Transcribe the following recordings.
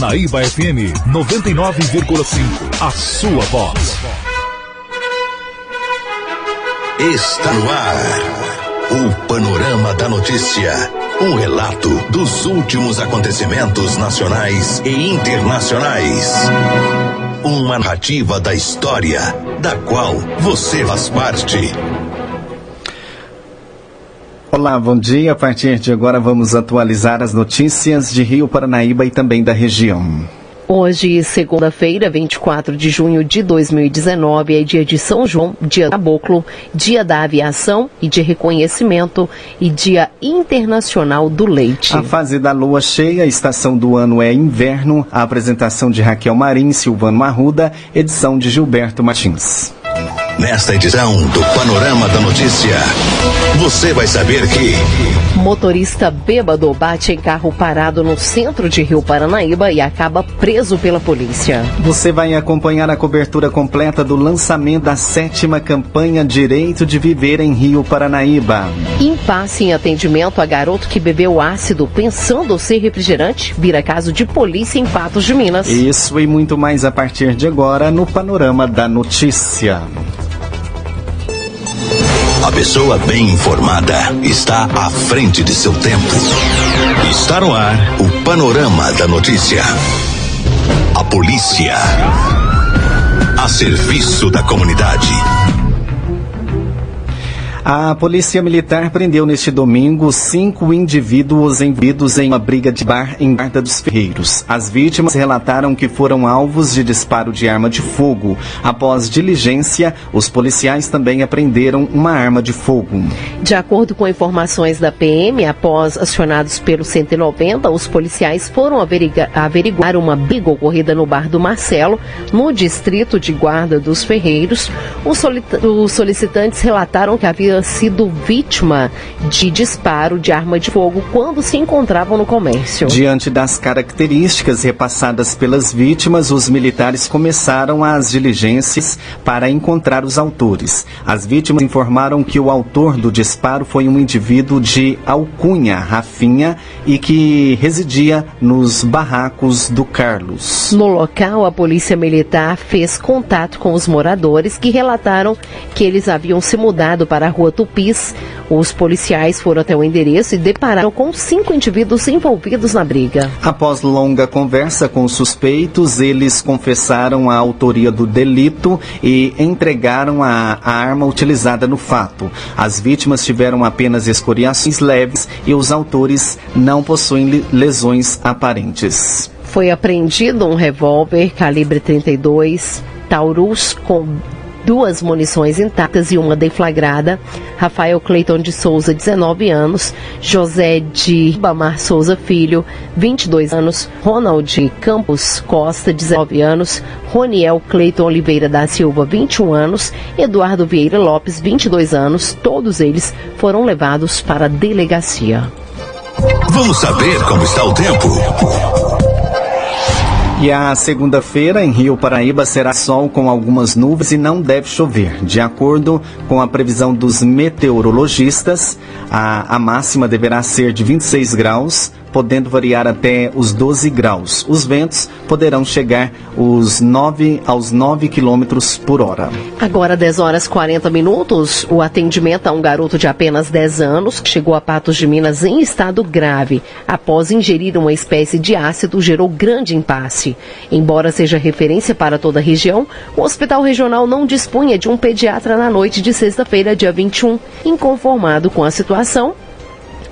Naíba FM 99,5. A sua voz. Está no ar. O Panorama da Notícia. Um relato dos últimos acontecimentos nacionais e internacionais. Uma narrativa da história, da qual você faz parte. Olá, bom dia. A partir de agora vamos atualizar as notícias de Rio Paranaíba e também da região. Hoje, segunda-feira, 24 de junho de 2019, é dia de São João, dia do caboclo, dia da aviação e de reconhecimento e dia internacional do leite. A fase da lua cheia, a estação do ano é inverno. A apresentação de Raquel Marim, Silvano Arruda, edição de Gilberto Martins. Nesta edição do Panorama da Notícia, você vai saber que. Motorista bêbado bate em carro parado no centro de Rio Paranaíba e acaba preso pela polícia. Você vai acompanhar a cobertura completa do lançamento da sétima campanha Direito de Viver em Rio Paranaíba. Impasse em atendimento a garoto que bebeu ácido pensando ser refrigerante vira caso de polícia em Patos de Minas. Isso e muito mais a partir de agora no Panorama da Notícia. A pessoa bem informada está à frente de seu tempo. Está no ar o Panorama da Notícia. A polícia. A serviço da comunidade. A Polícia Militar prendeu neste domingo cinco indivíduos envolvidos em uma briga de bar em Guarda dos Ferreiros. As vítimas relataram que foram alvos de disparo de arma de fogo. Após diligência, os policiais também apreenderam uma arma de fogo. De acordo com informações da PM, após acionados pelo 190, os policiais foram averiguar uma briga ocorrida no bar do Marcelo, no distrito de Guarda dos Ferreiros. Os solicitantes relataram que havia sido vítima de disparo de arma de fogo quando se encontravam no comércio. Diante das características repassadas pelas vítimas, os militares começaram as diligências para encontrar os autores. As vítimas informaram que o autor do disparo foi um indivíduo de alcunha, Rafinha, e que residia nos barracos do Carlos. No local, a polícia militar fez contato com os moradores que relataram que eles haviam se mudado para a rua Tupis. Os policiais foram até o endereço e depararam com cinco indivíduos envolvidos na briga. Após longa conversa com os suspeitos, eles confessaram a autoria do delito e entregaram a, a arma utilizada no fato. As vítimas tiveram apenas escoriações leves e os autores não possuem lesões aparentes. Foi apreendido um revólver calibre 32 Taurus com duas munições intactas e uma deflagrada. Rafael Cleiton de Souza, 19 anos. José de Ribamar Souza Filho, 22 anos. Ronald Campos Costa, 19 anos. Roniel Cleiton Oliveira da Silva, 21 anos. Eduardo Vieira Lopes, 22 anos. Todos eles foram levados para a delegacia. Vamos saber como está o tempo. E a segunda-feira em Rio Paraíba será sol com algumas nuvens e não deve chover. De acordo com a previsão dos meteorologistas, a, a máxima deverá ser de 26 graus, podendo variar até os 12 graus. Os ventos poderão chegar os 9 aos 9 quilômetros por hora. Agora 10 horas 40 minutos, o atendimento a um garoto de apenas 10 anos que chegou a Patos de Minas em estado grave após ingerir uma espécie de ácido gerou grande impasse. Embora seja referência para toda a região, o hospital regional não dispunha de um pediatra na noite de sexta-feira, dia 21. Inconformado com a situação,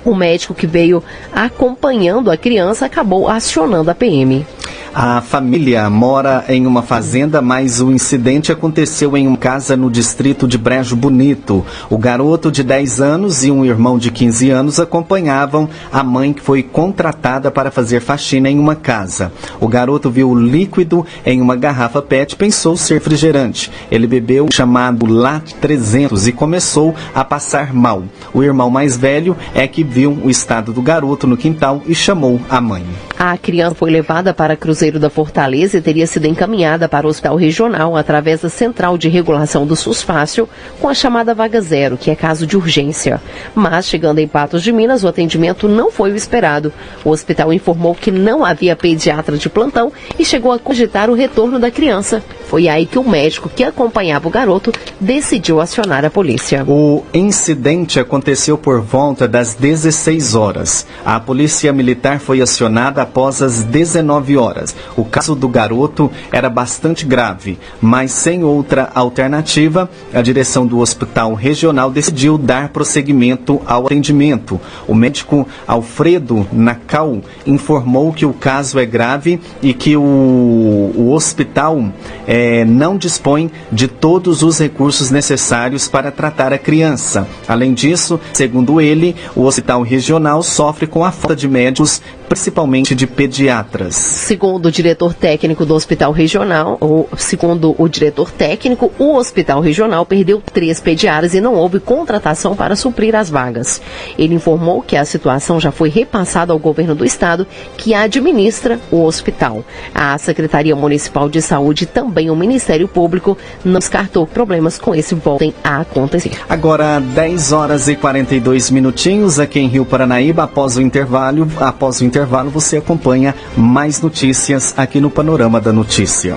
o médico que veio acompanhando a criança acabou acionando a PM. A família mora em uma fazenda, mas o incidente aconteceu em uma casa no distrito de Brejo Bonito. O garoto de 10 anos e um irmão de 15 anos acompanhavam a mãe que foi contratada para fazer faxina em uma casa. O garoto viu o líquido em uma garrafa PET e pensou ser refrigerante. Ele bebeu o chamado LAT 300 e começou a passar mal. O irmão mais velho é que viu o estado do garoto no quintal e chamou a mãe. A criança foi levada para Cruzeiro da Fortaleza e teria sido encaminhada para o hospital regional através da Central de Regulação do SUS Fácil com a chamada vaga zero, que é caso de urgência. Mas, chegando em Patos de Minas, o atendimento não foi o esperado. O hospital informou que não havia pediatra de plantão e chegou a cogitar o retorno da criança. Foi aí que o médico que acompanhava o garoto decidiu acionar a polícia. O incidente aconteceu por volta das 16 horas. A polícia militar foi acionada após as 19 horas. O caso do garoto era bastante grave, mas sem outra alternativa, a direção do hospital regional decidiu dar prosseguimento ao atendimento. O médico Alfredo Nacal informou que o caso é grave e que o, o hospital é, não dispõe de todos os recursos necessários para tratar a criança. Além disso, segundo ele, o hospital regional sofre com a falta de médicos principalmente de pediatras. Segundo o diretor técnico do Hospital Regional, ou segundo o diretor técnico, o Hospital Regional perdeu três pediatras e não houve contratação para suprir as vagas. Ele informou que a situação já foi repassada ao governo do estado, que administra o hospital. A Secretaria Municipal de Saúde e também o Ministério Público não descartou problemas com esse voltem a acontecer. Agora 10 horas e 42 minutinhos aqui em Rio Paranaíba após o intervalo, após o intervalo intervalo você acompanha mais notícias aqui no Panorama da Notícia.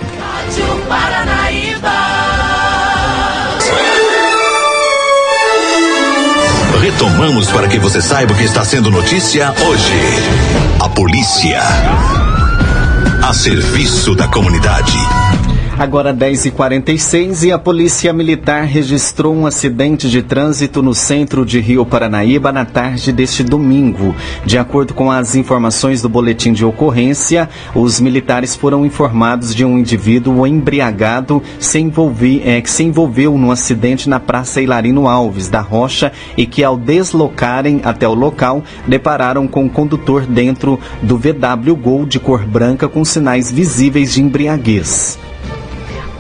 Retomamos para que você saiba o que está sendo notícia hoje. A polícia. A serviço da comunidade. Agora 10h46 e a Polícia Militar registrou um acidente de trânsito no centro de Rio Paranaíba na tarde deste domingo. De acordo com as informações do boletim de ocorrência, os militares foram informados de um indivíduo embriagado se é, que se envolveu num acidente na Praça Hilarino Alves da Rocha e que, ao deslocarem até o local, depararam com o condutor dentro do VW Gol de cor branca com sinais visíveis de embriaguez.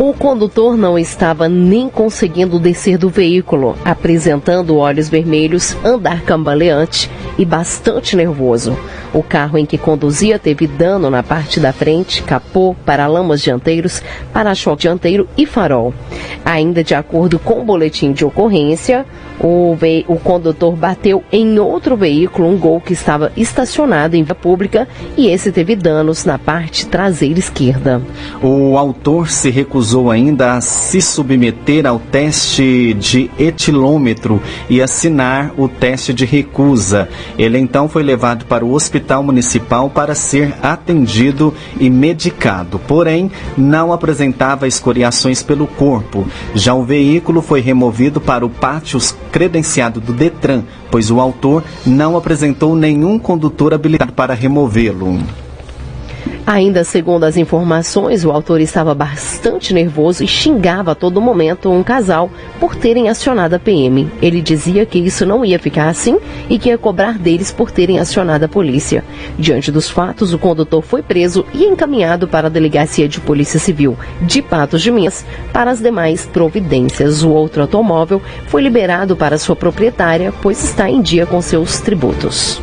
O condutor não estava nem conseguindo descer do veículo, apresentando olhos vermelhos, andar cambaleante e bastante nervoso. O carro em que conduzia teve dano na parte da frente, capô, paralamas dianteiros, para-choque dianteiro e farol. Ainda de acordo com o boletim de ocorrência, o, o condutor bateu em outro veículo, um gol que estava estacionado em via pública, e esse teve danos na parte traseira esquerda. O autor se recusou ainda a se submeter ao teste de etilômetro e assinar o teste de recusa. Ele então foi levado para o hospital municipal para ser atendido e medicado, porém não apresentava escoriações pelo corpo. Já o veículo foi removido para o pátio credenciado do Detran, pois o autor não apresentou nenhum condutor habilitado para removê-lo. Ainda segundo as informações, o autor estava bastante nervoso e xingava a todo momento um casal por terem acionado a PM. Ele dizia que isso não ia ficar assim e que ia cobrar deles por terem acionado a polícia. Diante dos fatos, o condutor foi preso e encaminhado para a delegacia de Polícia Civil de Patos de Minas para as demais providências. O outro automóvel foi liberado para sua proprietária, pois está em dia com seus tributos.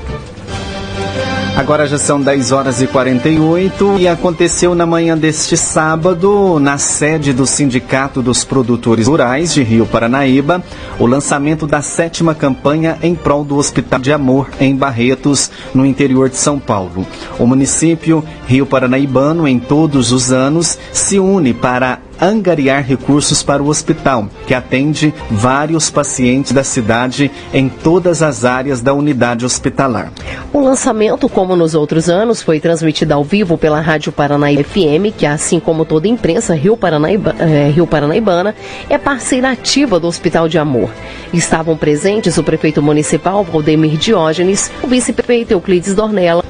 Agora já são 10 horas e 48 e aconteceu na manhã deste sábado, na sede do Sindicato dos Produtores Rurais de Rio Paranaíba, o lançamento da sétima campanha em prol do Hospital de Amor em Barretos, no interior de São Paulo. O município Rio Paranaibano, em todos os anos, se une para angariar recursos para o hospital, que atende vários pacientes da cidade em todas as áreas da unidade hospitalar. O lançamento, como nos outros anos, foi transmitido ao vivo pela Rádio Paranaíba FM, que assim como toda a imprensa Rio, Paranaíba, eh, Rio Paranaibana, é parceira ativa do Hospital de Amor. Estavam presentes o prefeito municipal Valdemir Diógenes, o vice-prefeito Euclides Dornella,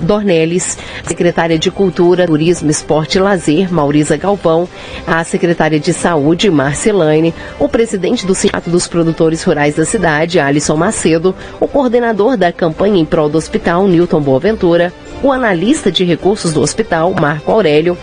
Dornelles, secretária de Cultura, Turismo, Esporte e Lazer, Maurisa Galvão, a secretária de Saúde, Marcelane, o presidente do Sindicato dos Produtores Rurais da cidade, Alisson Macedo, o coordenador da campanha em prol do hospital, Newton Boaventura, o analista de recursos do hospital, Marco Aurélio,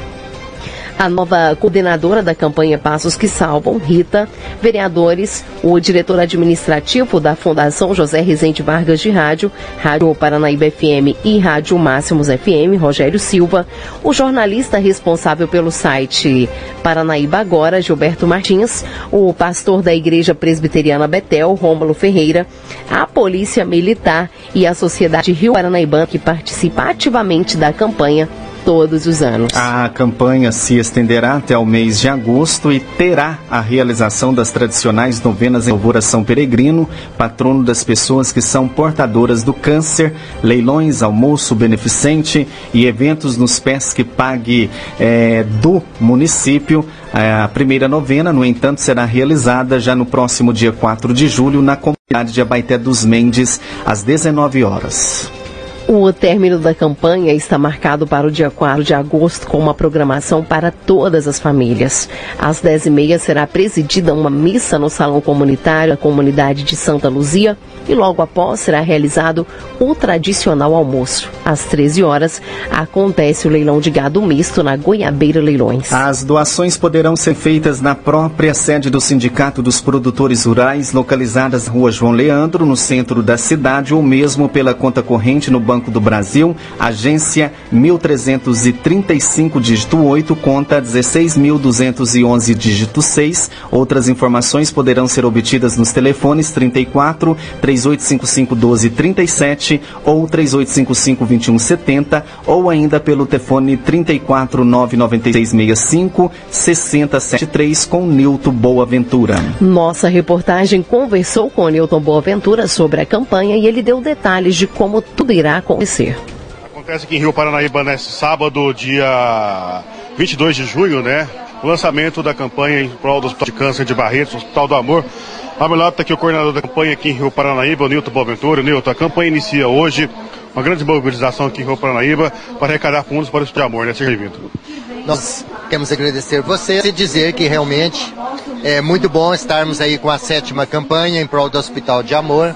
a nova coordenadora da campanha Passos que Salvam, Rita, vereadores, o diretor administrativo da Fundação José Rezende Vargas de Rádio, Rádio Paranaíba FM e Rádio Máximos FM, Rogério Silva, o jornalista responsável pelo site Paranaíba Agora, Gilberto Martins, o pastor da Igreja Presbiteriana Betel, Rômulo Ferreira, a Polícia Militar e a Sociedade Rio Paranaibana que participa ativamente da campanha todos os anos. A campanha se estenderá até o mês de agosto e terá a realização das tradicionais novenas em louvor a São Peregrino, patrono das pessoas que são portadoras do câncer, leilões, almoço beneficente e eventos nos pés que pague é, do município. A primeira novena, no entanto, será realizada já no próximo dia 4 de julho na comunidade de Abaité dos Mendes, às 19 horas. O término da campanha está marcado para o dia 4 de agosto com uma programação para todas as famílias. Às 10h30 será presidida uma missa no Salão Comunitário da comunidade de Santa Luzia e logo após será realizado o tradicional almoço. Às 13 horas acontece o leilão de gado misto na Goiabeira Leilões. As doações poderão ser feitas na própria sede do Sindicato dos Produtores Rurais, localizadas na Rua João Leandro, no centro da cidade, ou mesmo pela conta corrente no Banco do Brasil, agência 1335, dígito 8, conta 16.211, dígito 6. Outras informações poderão ser obtidas nos telefones 34 3855 1237 ou 3855 2170 ou ainda pelo telefone 34 99665 6073 com Nilton Boaventura. Nossa reportagem conversou com Nilton Boaventura sobre a campanha e ele deu detalhes de como tudo irá acontecer. Acontece aqui em Rio Paranaíba nesse sábado, dia 22 de junho, né? O lançamento da campanha em prol do Hospital de Câncer de Barretos, Hospital do Amor. A meu lado está aqui o coordenador da campanha aqui em Rio Paranaíba, o Nilton Boaventura. Nilton, a campanha inicia hoje, uma grande mobilização aqui em Rio Paranaíba para arrecadar fundos para o Hospital de Amor, né? Seja bem-vindo. Nós queremos agradecer você e dizer que realmente é muito bom estarmos aí com a sétima campanha em prol do Hospital de Amor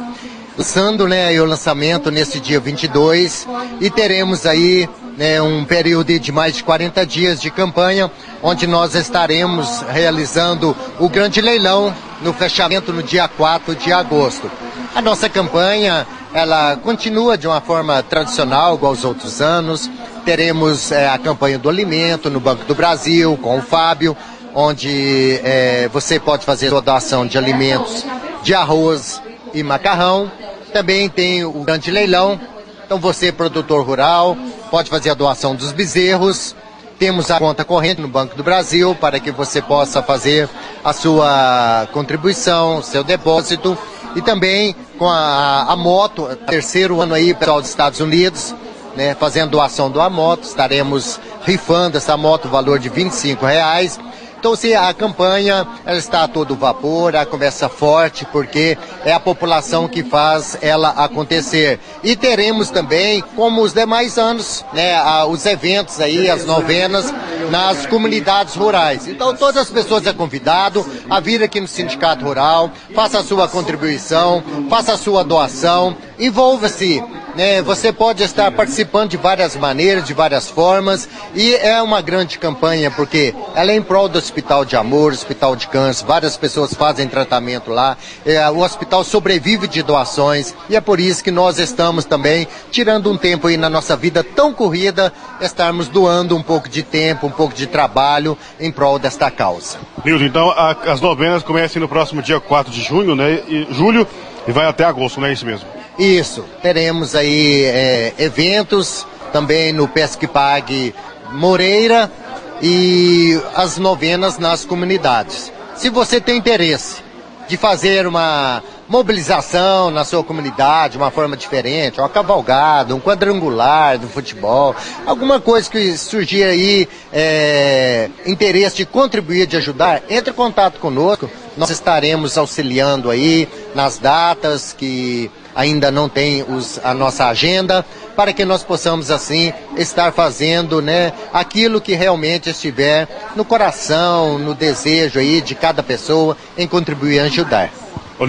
lançando né, o lançamento nesse dia 22 e teremos aí né, um período de mais de 40 dias de campanha, onde nós estaremos realizando o grande leilão no fechamento no dia 4 de agosto. A nossa campanha, ela continua de uma forma tradicional, igual aos outros anos. Teremos é, a campanha do alimento no Banco do Brasil, com o Fábio, onde é, você pode fazer sua doação de alimentos de arroz e macarrão. Também tem o grande leilão. Então você, produtor rural, pode fazer a doação dos bezerros. Temos a conta corrente no Banco do Brasil para que você possa fazer a sua contribuição, seu depósito. E também com a, a moto, terceiro ano aí, pessoal dos Estados Unidos, né, fazendo doação do moto. Estaremos rifando essa moto, valor de 25 reais. Então, se a campanha ela está a todo vapor, a conversa forte, porque é a população que faz ela acontecer. E teremos também, como os demais anos, né, os eventos aí, as novenas nas comunidades rurais. Então, todas as pessoas é convidado a vir aqui no Sindicato Rural, faça a sua contribuição, faça a sua doação, envolva-se né? Você pode estar participando de várias maneiras, de várias formas, e é uma grande campanha porque ela é em prol do Hospital de Amor, Hospital de Câncer, várias pessoas fazem tratamento lá, é, o hospital sobrevive de doações, e é por isso que nós estamos também tirando um tempo aí na nossa vida tão corrida, estarmos doando um pouco de tempo, um pouco de trabalho em prol desta causa. Nildo, então a, as novenas começam no próximo dia 4 de junho, né? E, julho e vai até agosto, não é isso mesmo? Isso, teremos aí é, eventos também no Pesque Pague Moreira e as novenas nas comunidades. Se você tem interesse de fazer uma mobilização na sua comunidade, uma forma diferente, uma cavalgada, um quadrangular do futebol, alguma coisa que surgir aí, é, interesse de contribuir, de ajudar, entre em contato conosco, nós estaremos auxiliando aí nas datas que ainda não tem os, a nossa agenda, para que nós possamos assim estar fazendo, né, aquilo que realmente estiver no coração, no desejo aí de cada pessoa em contribuir e ajudar.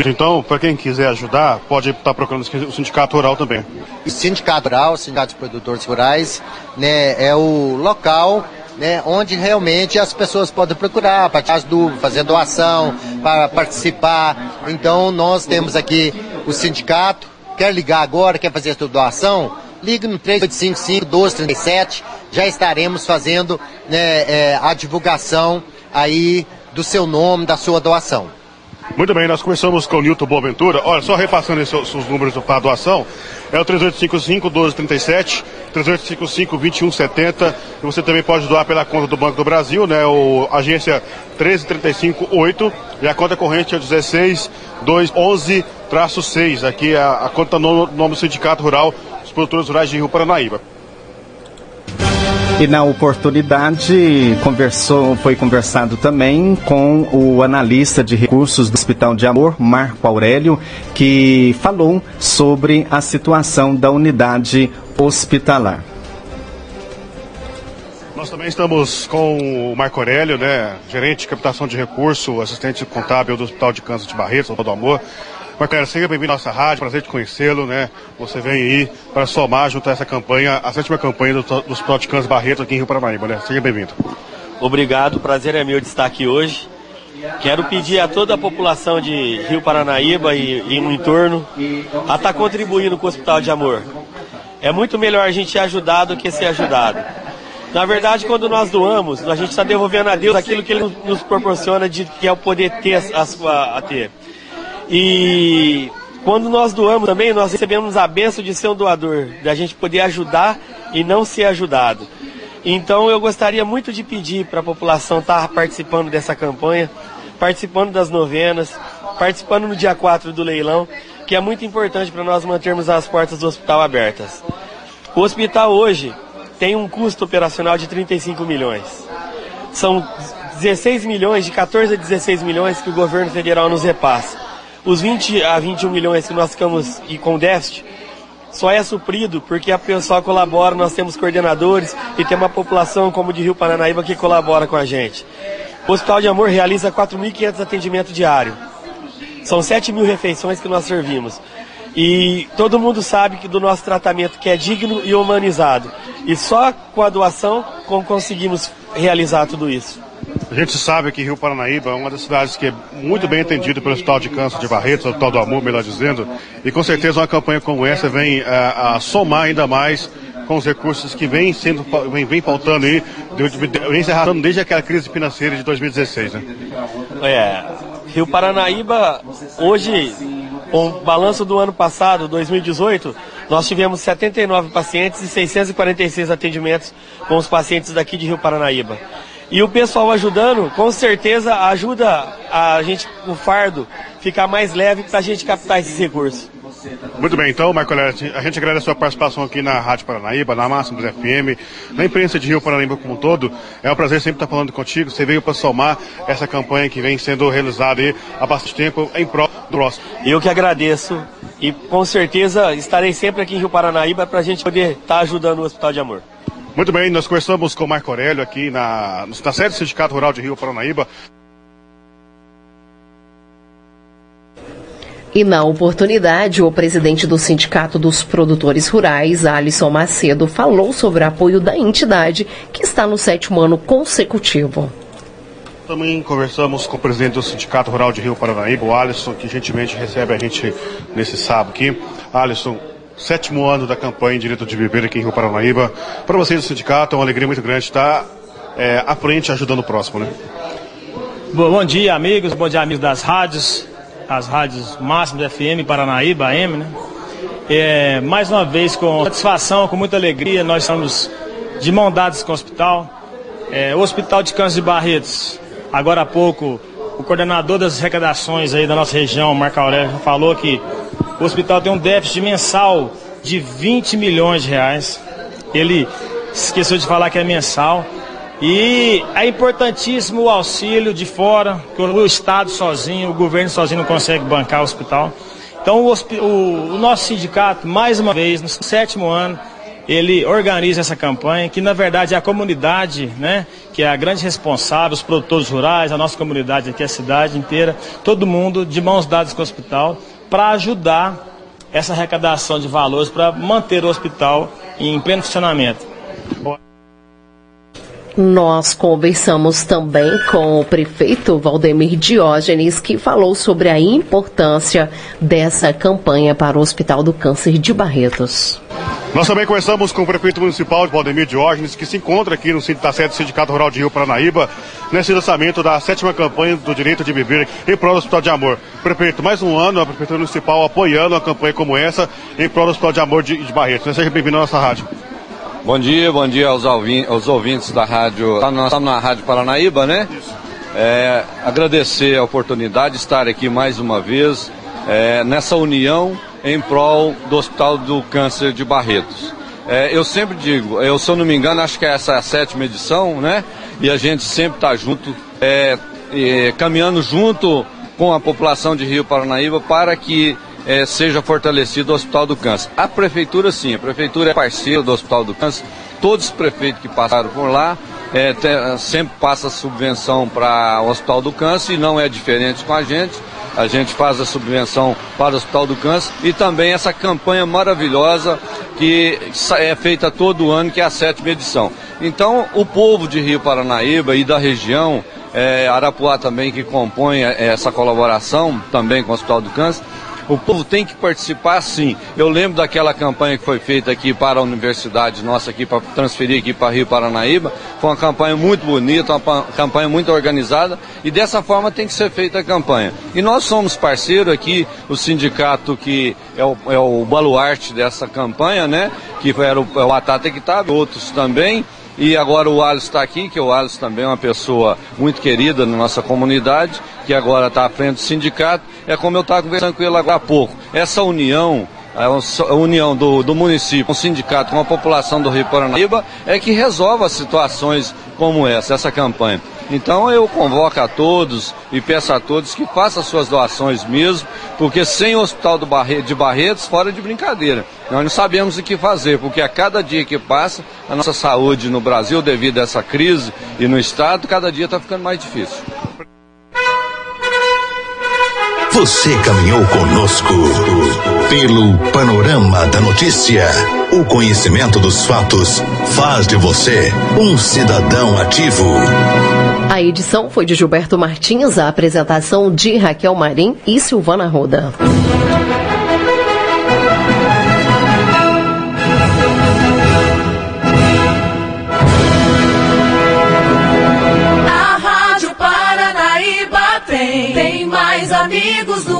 Então, para quem quiser ajudar, pode estar procurando o Sindicato Rural também. O Sindicato Rural, o Sindicato de Produtores Rurais, né, é o local né, onde realmente as pessoas podem procurar, para tirar as dúvidas, fazer doação, para participar. Então nós temos aqui o sindicato, quer ligar agora, quer fazer a sua doação, ligue no 3855-1237, já estaremos fazendo né, é, a divulgação aí do seu nome, da sua doação. Muito bem, nós começamos com o Nilton Boaventura. Olha, só repassando esses, os números para a doação, é o 3855-1237, 3855-2170, e você também pode doar pela conta do Banco do Brasil, né, o agência 13358, e a conta corrente é 16211-6, aqui é a, a conta no nome do Sindicato Rural dos Produtores Rurais de Rio Paranaíba. E na oportunidade conversou, foi conversado também com o analista de recursos do Hospital de Amor, Marco Aurélio, que falou sobre a situação da unidade hospitalar. Nós também estamos com o Marco Aurélio, né, gerente de captação de recursos, assistente contábil do Hospital de Câncer de Barretos, do Amor. Marcelo, seja bem-vindo à nossa rádio, prazer te conhecê-lo, né? Você vem aí para somar junto a essa campanha, a sétima campanha do, do Hospital de Câncer Barreto aqui em Rio Paranaíba, né? Seja bem-vindo. Obrigado, prazer é meu de estar aqui hoje. Quero pedir a toda a população de Rio Paranaíba e, e no entorno a estar tá contribuindo com o Hospital de Amor. É muito melhor a gente ser ajudado do que ser ajudado. Na verdade, quando nós doamos, a gente está devolvendo a Deus aquilo que Ele nos proporciona de que é o poder ter a, a, a ter. E quando nós doamos também, nós recebemos a benção de ser um doador, da gente poder ajudar e não ser ajudado. Então eu gostaria muito de pedir para a população estar tá participando dessa campanha, participando das novenas, participando no dia 4 do leilão, que é muito importante para nós mantermos as portas do hospital abertas. O hospital hoje tem um custo operacional de 35 milhões. São 16 milhões, de 14 a 16 milhões que o governo federal nos repassa os 20 a 21 milhões que nós ficamos e com déficit só é suprido porque a pessoa colabora, nós temos coordenadores e tem uma população como de Rio Paranaíba que colabora com a gente. O Hospital de Amor realiza 4.500 atendimentos diários. São 7 mil refeições que nós servimos. E todo mundo sabe que do nosso tratamento que é digno e humanizado. E só com a doação conseguimos realizar tudo isso. A gente sabe que Rio Paranaíba é uma das cidades que é muito bem atendida pelo Hospital de Câncer de Barretos, Hospital do Amor, melhor dizendo, e com certeza uma campanha como essa vem a, eh, a somar ainda mais com os recursos que vem sendo vem, vem faltando aí, arrastando desde aquela crise financeira de 2016, né? É, Rio Paranaíba hoje com o balanço do ano passado, 2018, nós tivemos 79 pacientes e 646 atendimentos com os pacientes daqui de Rio Paranaíba. E o pessoal ajudando, com certeza ajuda a gente, o fardo, ficar mais leve para a gente captar esses recursos. Muito bem, então, Marco Léo, a gente agradece a sua participação aqui na Rádio Paranaíba, na Máximos FM, na imprensa de Rio Paranaíba como um todo. É um prazer sempre estar falando contigo. Você veio para somar essa campanha que vem sendo realizada aí há bastante tempo em prol do próximo. Eu que agradeço e com certeza estarei sempre aqui em Rio Paranaíba para a gente poder estar ajudando o Hospital de Amor. Muito bem, nós conversamos com o Marco Aurélio aqui na, na sede do Sindicato Rural de Rio Paranaíba. E na oportunidade, o presidente do Sindicato dos Produtores Rurais, Alisson Macedo, falou sobre o apoio da entidade que está no sétimo ano consecutivo. Também conversamos com o presidente do Sindicato Rural de Rio Paranaíba, o Alisson, que gentilmente recebe a gente nesse sábado aqui. Alisson, sétimo ano da campanha Direito de Viver aqui em Rio Paranaíba. Para vocês do sindicato, é uma alegria muito grande estar é, à frente ajudando o próximo, né? Bom dia, amigos. Bom dia, amigos das rádios, as rádios Máximos FM, Paranaíba, AM, né? É, mais uma vez, com satisfação, com muita alegria, nós estamos de mão dadas com o hospital. É, o Hospital de Câncer de Barretos, agora há pouco, o coordenador das arrecadações aí da nossa região, Marco Aurélio, falou que o hospital tem um déficit mensal de 20 milhões de reais. Ele esqueceu de falar que é mensal. E é importantíssimo o auxílio de fora, que o Estado sozinho, o governo sozinho não consegue bancar o hospital. Então o, o, o nosso sindicato, mais uma vez, no sétimo ano, ele organiza essa campanha, que na verdade é a comunidade, né, que é a grande responsável, os produtores rurais, a nossa comunidade aqui, a cidade inteira, todo mundo de mãos dadas com o hospital, para ajudar essa arrecadação de valores para manter o hospital em pleno funcionamento. Nós conversamos também com o prefeito Valdemir Diógenes, que falou sobre a importância dessa campanha para o Hospital do Câncer de Barretos. Nós também conversamos com o prefeito municipal de Valdemir Diógenes, que se encontra aqui no da sede do Sindicato Rural de Rio Paranaíba, nesse lançamento da sétima campanha do direito de viver em prol do Hospital de Amor. Prefeito, mais um ano a Prefeitura Municipal apoiando uma campanha como essa em prol do Hospital de Amor de, de Barretos. Seja bem-vindo à nossa rádio. Bom dia, bom dia aos, aos ouvintes da rádio. Tá, nós estamos na Rádio Paranaíba, né? Isso. É, agradecer a oportunidade de estar aqui mais uma vez é, nessa união em prol do Hospital do Câncer de Barretos. É, eu sempre digo, eu se eu não me engano, acho que essa é a sétima edição, né? E a gente sempre está junto, é, é, caminhando junto com a população de Rio Paranaíba para que é, seja fortalecido o Hospital do Câncer. A prefeitura sim, a prefeitura é parceira do Hospital do Câncer. Todos os prefeitos que passaram por lá é, sempre passa subvenção para o Hospital do Câncer e não é diferente com a gente a gente faz a subvenção para o Hospital do Câncer e também essa campanha maravilhosa que é feita todo ano, que é a sétima edição. Então, o povo de Rio Paranaíba e da região, é, Arapuá também, que compõe essa colaboração também com o Hospital do Câncer, o povo tem que participar sim. Eu lembro daquela campanha que foi feita aqui para a universidade nossa aqui, para transferir aqui para Rio Paranaíba. Foi uma campanha muito bonita, uma campanha muito organizada e dessa forma tem que ser feita a campanha. E nós somos parceiro aqui, o sindicato que é o, é o baluarte dessa campanha, né? Que era o, é o Atata que estava, outros também. E agora o Alisson está aqui, que o Alisson também é uma pessoa muito querida na nossa comunidade, que agora está à frente do sindicato. É como eu estava conversando com ele agora há pouco. Essa união a união do, do município com o sindicato, com a população do Rio Paranaíba, é que resolve as situações como essa, essa campanha. Então eu convoco a todos e peço a todos que façam suas doações mesmo, porque sem o Hospital Barre de Barretos, fora de brincadeira. Nós não sabemos o que fazer, porque a cada dia que passa, a nossa saúde no Brasil, devido a essa crise e no Estado, cada dia está ficando mais difícil. Você caminhou conosco pelo panorama da notícia. O conhecimento dos fatos faz de você um cidadão ativo. A edição foi de Gilberto Martins, a apresentação de Raquel Marim e Silvana Roda. A Rádio Paranaíba tem, tem mais amigos do